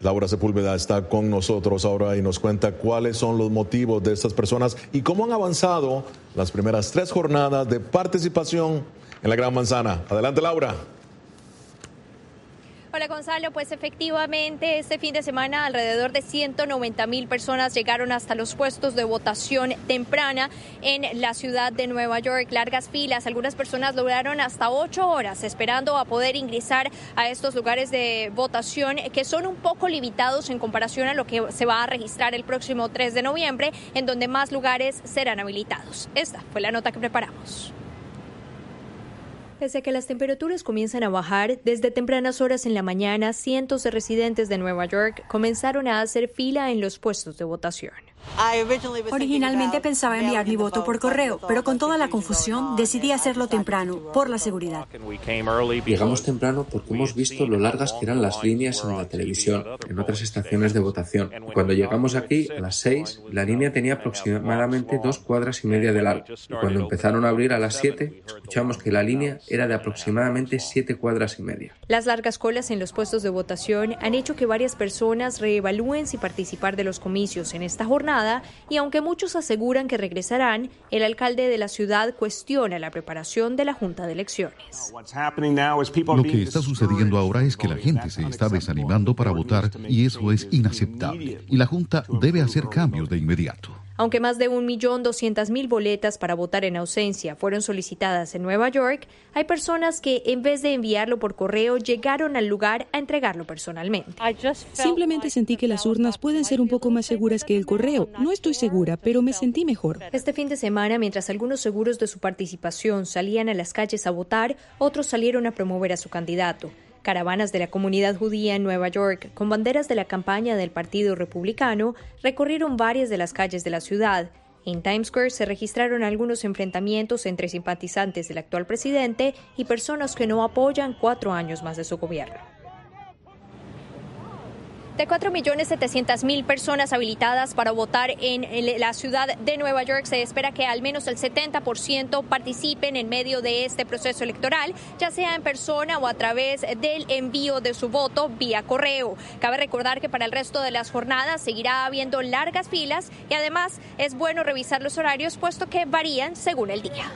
Laura Sepúlveda está con nosotros ahora y nos cuenta cuáles son los motivos de estas personas y cómo han avanzado las primeras tres jornadas de participación en la Gran Manzana. Adelante, Laura. Hola Gonzalo, pues efectivamente este fin de semana alrededor de 190 mil personas llegaron hasta los puestos de votación temprana en la ciudad de Nueva York. Largas filas, algunas personas lograron hasta ocho horas esperando a poder ingresar a estos lugares de votación que son un poco limitados en comparación a lo que se va a registrar el próximo 3 de noviembre, en donde más lugares serán habilitados. Esta fue la nota que preparamos. Pese a que las temperaturas comienzan a bajar, desde tempranas horas en la mañana, cientos de residentes de Nueva York comenzaron a hacer fila en los puestos de votación. Originalmente pensaba enviar mi voto por correo, pero con toda la confusión decidí hacerlo temprano, por la seguridad. Llegamos temprano porque hemos visto lo largas que eran las líneas en la televisión, en otras estaciones de votación. Cuando llegamos aquí, a las seis, la línea tenía aproximadamente dos cuadras y media de largo. Y cuando empezaron a abrir a las siete, escuchamos que la línea era de aproximadamente siete cuadras y media. Las largas colas en los puestos de votación han hecho que varias personas reevalúen si participar de los comicios en esta jornada y aunque muchos aseguran que regresarán, el alcalde de la ciudad cuestiona la preparación de la Junta de Elecciones. Lo que está sucediendo ahora es que la gente se está desanimando para votar y eso es inaceptable. Y la Junta debe hacer cambios de inmediato. Aunque más de 1.200.000 boletas para votar en ausencia fueron solicitadas en Nueva York, hay personas que en vez de enviarlo por correo llegaron al lugar a entregarlo personalmente. Simplemente sentí que las urnas pueden ser un poco más seguras que el correo. No estoy segura, pero me sentí mejor. Este fin de semana, mientras algunos seguros de su participación salían a las calles a votar, otros salieron a promover a su candidato. Caravanas de la comunidad judía en Nueva York, con banderas de la campaña del Partido Republicano, recorrieron varias de las calles de la ciudad. En Times Square se registraron algunos enfrentamientos entre simpatizantes del actual presidente y personas que no apoyan cuatro años más de su gobierno. De 4.700.000 personas habilitadas para votar en la ciudad de Nueva York, se espera que al menos el 70% participen en medio de este proceso electoral, ya sea en persona o a través del envío de su voto vía correo. Cabe recordar que para el resto de las jornadas seguirá habiendo largas filas y además es bueno revisar los horarios puesto que varían según el día.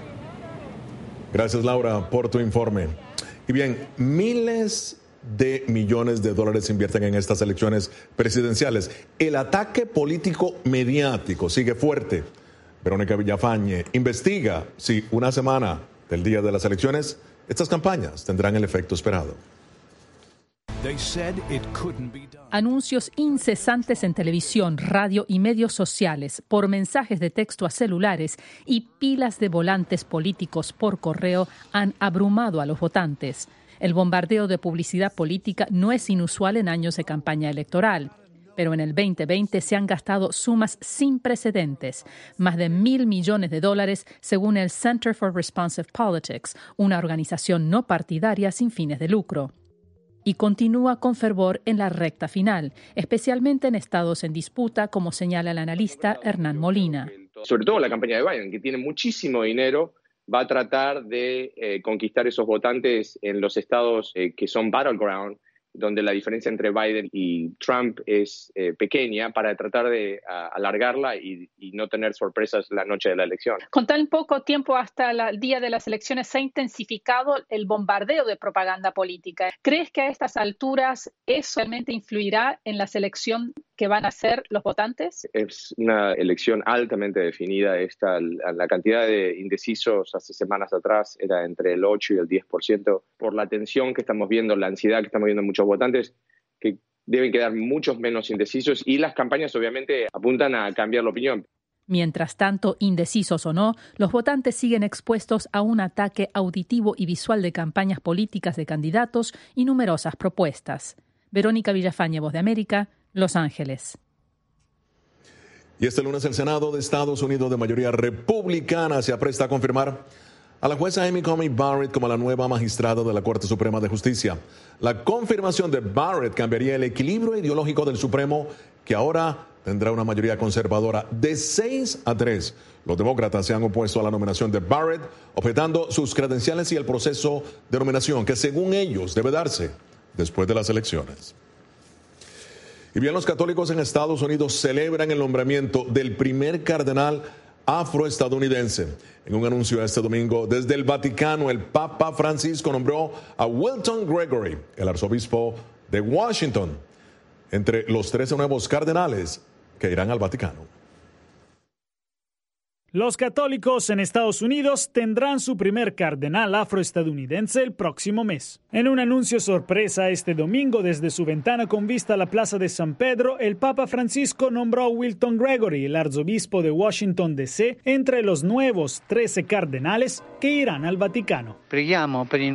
Gracias Laura por tu informe. Y bien, miles de millones de dólares se invierten en estas elecciones presidenciales. El ataque político mediático sigue fuerte. Verónica Villafañe investiga si una semana del día de las elecciones estas campañas tendrán el efecto esperado. Anuncios incesantes en televisión, radio y medios sociales, por mensajes de texto a celulares y pilas de volantes políticos por correo han abrumado a los votantes. El bombardeo de publicidad política no es inusual en años de campaña electoral. pero en el 2020 se han gastado sumas sin precedentes, más de mil millones de dólares, según el Center for Responsive Politics, una organización no partidaria sin fines de lucro. Y continúa con fervor en la recta final, especialmente en estados en disputa, como señala el analista Hernán Molina. Sobre todo la campaña de Biden, que tiene muchísimo dinero va a tratar de eh, conquistar esos votantes en los estados eh, que son battleground donde la diferencia entre Biden y Trump es eh, pequeña para tratar de alargarla y, no tener sorpresas la noche de la elección. Con tan poco tiempo hasta el día de las elecciones se ha intensificado el bombardeo de propaganda política. ¿Crees que a estas alturas eso realmente influirá en la selección que van a hacer los votantes? Es una elección altamente definida. Esta, la cantidad de indecisos hace semanas atrás era entre el 8 y el 10%. Por la tensión que estamos viendo, la ansiedad que estamos viendo en muchos votantes, que deben quedar muchos menos indecisos y las campañas obviamente apuntan a cambiar la opinión. Mientras tanto, indecisos o no, los votantes siguen expuestos a un ataque auditivo y visual de campañas políticas de candidatos y numerosas propuestas. Verónica Villafañe, Voz de América, los Ángeles. Y este lunes el Senado de Estados Unidos de mayoría republicana se apresta a confirmar a la jueza Amy Coney Barrett como la nueva magistrada de la Corte Suprema de Justicia. La confirmación de Barrett cambiaría el equilibrio ideológico del Supremo, que ahora tendrá una mayoría conservadora de 6 a 3. Los demócratas se han opuesto a la nominación de Barrett, objetando sus credenciales y el proceso de nominación, que según ellos debe darse después de las elecciones. Y bien, los católicos en Estados Unidos celebran el nombramiento del primer cardenal afroestadounidense. En un anuncio este domingo desde el Vaticano, el Papa Francisco nombró a Wilton Gregory, el arzobispo de Washington, entre los 13 nuevos cardenales que irán al Vaticano. Los católicos en Estados Unidos tendrán su primer cardenal afroestadounidense el próximo mes. En un anuncio sorpresa este domingo desde su ventana con vista a la Plaza de San Pedro, el Papa Francisco nombró a Wilton Gregory, el arzobispo de Washington DC, entre los nuevos 13 cardenales que irán al Vaticano.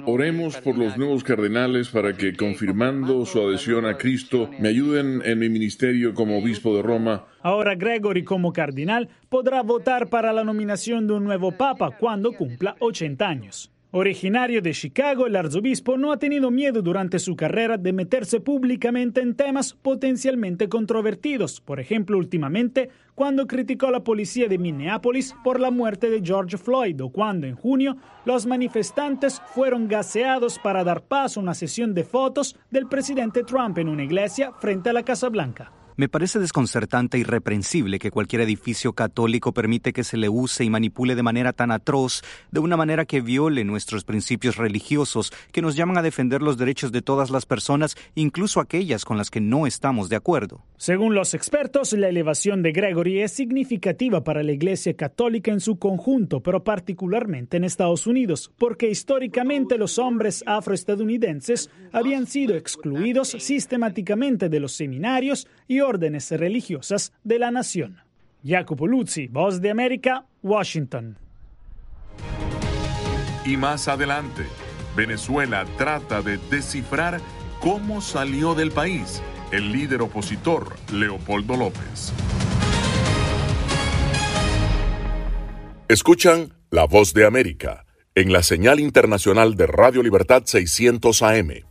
Oremos por los nuevos cardenales para que, confirmando su adhesión a Cristo, me ayuden en mi ministerio como obispo de Roma Ahora Gregory como cardinal podrá votar para la nominación de un nuevo papa cuando cumpla 80 años. Originario de Chicago, el arzobispo no ha tenido miedo durante su carrera de meterse públicamente en temas potencialmente controvertidos, por ejemplo últimamente cuando criticó a la policía de Minneapolis por la muerte de George Floyd o cuando en junio los manifestantes fueron gaseados para dar paso a una sesión de fotos del presidente Trump en una iglesia frente a la Casa Blanca. Me parece desconcertante y reprensible que cualquier edificio católico permite que se le use y manipule de manera tan atroz, de una manera que viole nuestros principios religiosos, que nos llaman a defender los derechos de todas las personas, incluso aquellas con las que no estamos de acuerdo. Según los expertos, la elevación de Gregory es significativa para la Iglesia Católica en su conjunto, pero particularmente en Estados Unidos, porque históricamente los hombres afroestadounidenses habían sido excluidos sistemáticamente de los seminarios y órdenes religiosas de la nación. Jacopo Luzzi, Voz de América, Washington. Y más adelante, Venezuela trata de descifrar cómo salió del país el líder opositor Leopoldo López. Escuchan La Voz de América en la señal internacional de Radio Libertad 600 AM.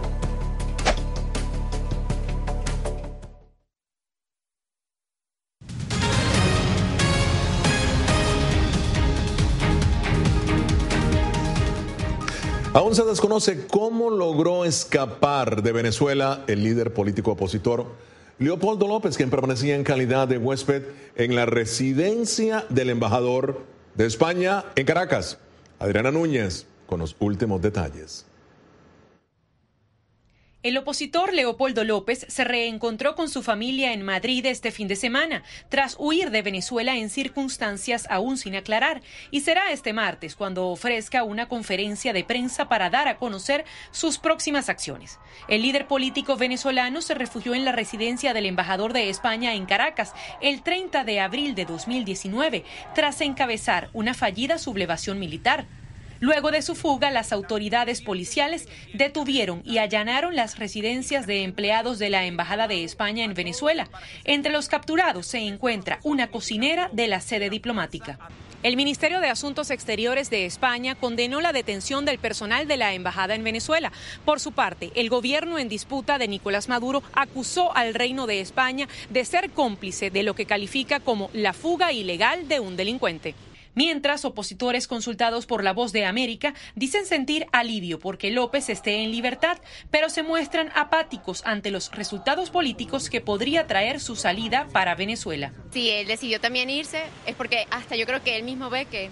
Aún se desconoce cómo logró escapar de Venezuela el líder político opositor Leopoldo López, quien permanecía en calidad de huésped en la residencia del embajador de España en Caracas. Adriana Núñez con los últimos detalles. El opositor Leopoldo López se reencontró con su familia en Madrid este fin de semana, tras huir de Venezuela en circunstancias aún sin aclarar, y será este martes cuando ofrezca una conferencia de prensa para dar a conocer sus próximas acciones. El líder político venezolano se refugió en la residencia del embajador de España en Caracas el 30 de abril de 2019, tras encabezar una fallida sublevación militar. Luego de su fuga, las autoridades policiales detuvieron y allanaron las residencias de empleados de la Embajada de España en Venezuela. Entre los capturados se encuentra una cocinera de la sede diplomática. El Ministerio de Asuntos Exteriores de España condenó la detención del personal de la embajada en Venezuela. Por su parte, el gobierno en disputa de Nicolás Maduro acusó al Reino de España de ser cómplice de lo que califica como la fuga ilegal de un delincuente. Mientras, opositores consultados por La Voz de América dicen sentir alivio porque López esté en libertad, pero se muestran apáticos ante los resultados políticos que podría traer su salida para Venezuela. Si él decidió también irse, es porque hasta yo creo que él mismo ve que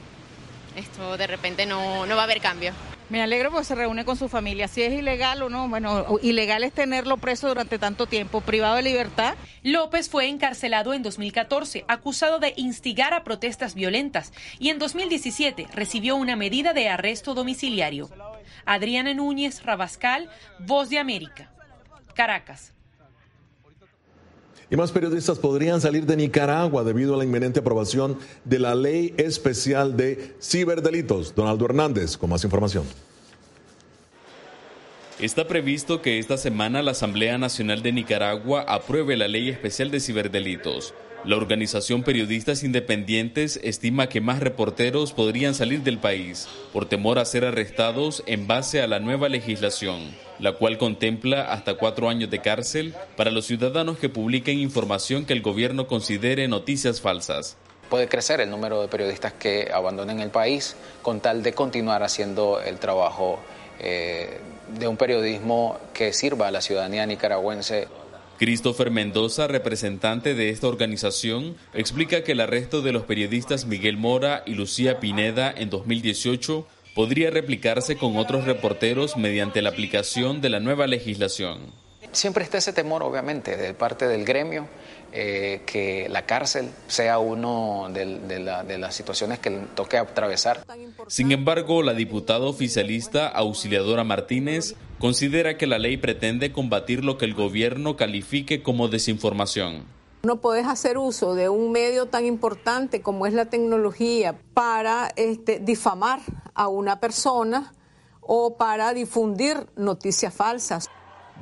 esto de repente no, no va a haber cambio. Me alegro porque se reúne con su familia. Si es ilegal o no, bueno, ilegal es tenerlo preso durante tanto tiempo, privado de libertad. López fue encarcelado en 2014, acusado de instigar a protestas violentas, y en 2017 recibió una medida de arresto domiciliario. Adriana Núñez Rabascal, Voz de América, Caracas. Y más periodistas podrían salir de Nicaragua debido a la inminente aprobación de la ley especial de ciberdelitos. Donaldo Hernández, con más información. Está previsto que esta semana la Asamblea Nacional de Nicaragua apruebe la ley especial de ciberdelitos. La organización Periodistas Independientes estima que más reporteros podrían salir del país por temor a ser arrestados en base a la nueva legislación, la cual contempla hasta cuatro años de cárcel para los ciudadanos que publiquen información que el gobierno considere noticias falsas. Puede crecer el número de periodistas que abandonen el país con tal de continuar haciendo el trabajo eh, de un periodismo que sirva a la ciudadanía nicaragüense Christopher Mendoza, representante de esta organización, explica que el arresto de los periodistas Miguel Mora y Lucía Pineda en 2018 podría replicarse con otros reporteros mediante la aplicación de la nueva legislación. Siempre está ese temor, obviamente, de parte del gremio, eh, que la cárcel sea uno de, las situaciones que toque atravesar. Sin embargo, la diputada oficialista Auxiliadora Martínez considera que la ley pretende combatir lo que el gobierno califique como desinformación. No puedes hacer uso de un medio tan importante como es la tecnología para este, difamar a una persona o para difundir noticias falsas.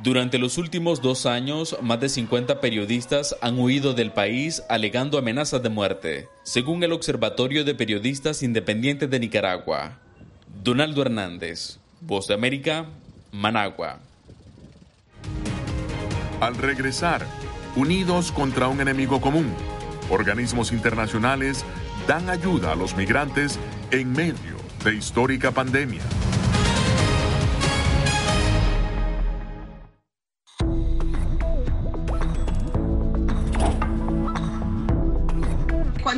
Durante los últimos dos años, más de 50 periodistas han huido del país alegando amenazas de muerte, según el Observatorio de Periodistas Independientes de Nicaragua. Donaldo Hernández, Voz de América, Managua. Al regresar, unidos contra un enemigo común, organismos internacionales dan ayuda a los migrantes en medio de histórica pandemia.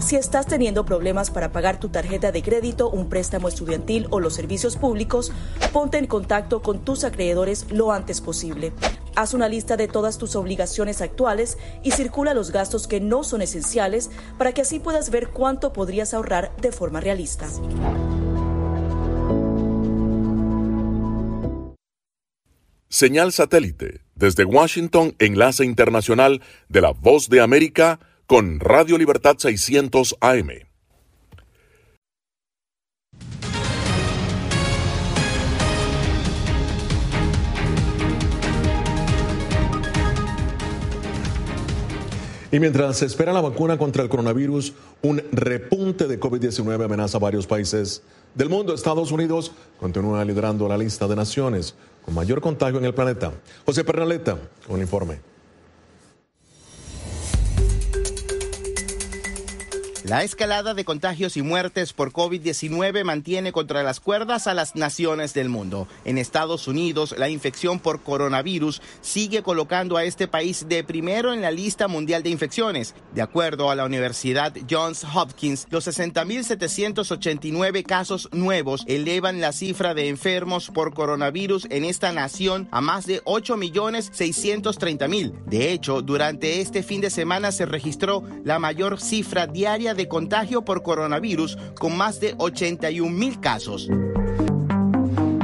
si estás teniendo problemas para pagar tu tarjeta de crédito, un préstamo estudiantil o los servicios públicos, ponte en contacto con tus acreedores lo antes posible. Haz una lista de todas tus obligaciones actuales y circula los gastos que no son esenciales para que así puedas ver cuánto podrías ahorrar de forma realista. Señal satélite desde Washington, enlace internacional de la Voz de América con Radio Libertad 600 AM. Y mientras se espera la vacuna contra el coronavirus, un repunte de COVID-19 amenaza a varios países del mundo. Estados Unidos continúa liderando la lista de naciones con mayor contagio en el planeta. José Pernaleta con el informe. La escalada de contagios y muertes por COVID-19 mantiene contra las cuerdas a las naciones del mundo. En Estados Unidos, la infección por coronavirus sigue colocando a este país de primero en la lista mundial de infecciones. De acuerdo a la Universidad Johns Hopkins, los 60.789 casos nuevos elevan la cifra de enfermos por coronavirus en esta nación a más de 8.630.000. De hecho, durante este fin de semana se registró la mayor cifra diaria de de contagio por coronavirus con más de 81 mil casos.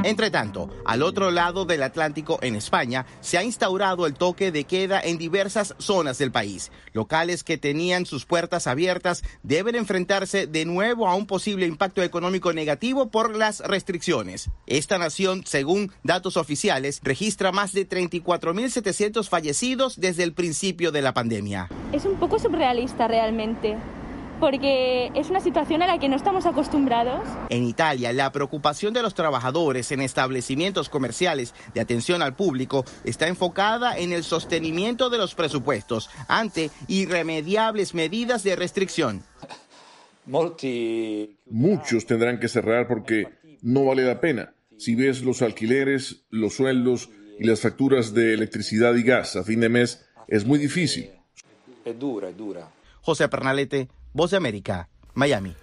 Entre tanto, al otro lado del Atlántico, en España, se ha instaurado el toque de queda en diversas zonas del país. Locales que tenían sus puertas abiertas deben enfrentarse de nuevo a un posible impacto económico negativo por las restricciones. Esta nación, según datos oficiales, registra más de 34.700 fallecidos desde el principio de la pandemia. Es un poco surrealista realmente porque es una situación a la que no estamos acostumbrados. En Italia, la preocupación de los trabajadores en establecimientos comerciales de atención al público está enfocada en el sostenimiento de los presupuestos ante irremediables medidas de restricción. Muchos tendrán que cerrar porque no vale la pena. Si ves los alquileres, los sueldos y las facturas de electricidad y gas a fin de mes, es muy difícil. Es dura, es dura. José Pernalete, Voz de América, Miami.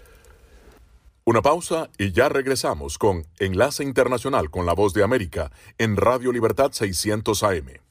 Una pausa y ya regresamos con Enlace Internacional con la Voz de América en Radio Libertad 600 AM.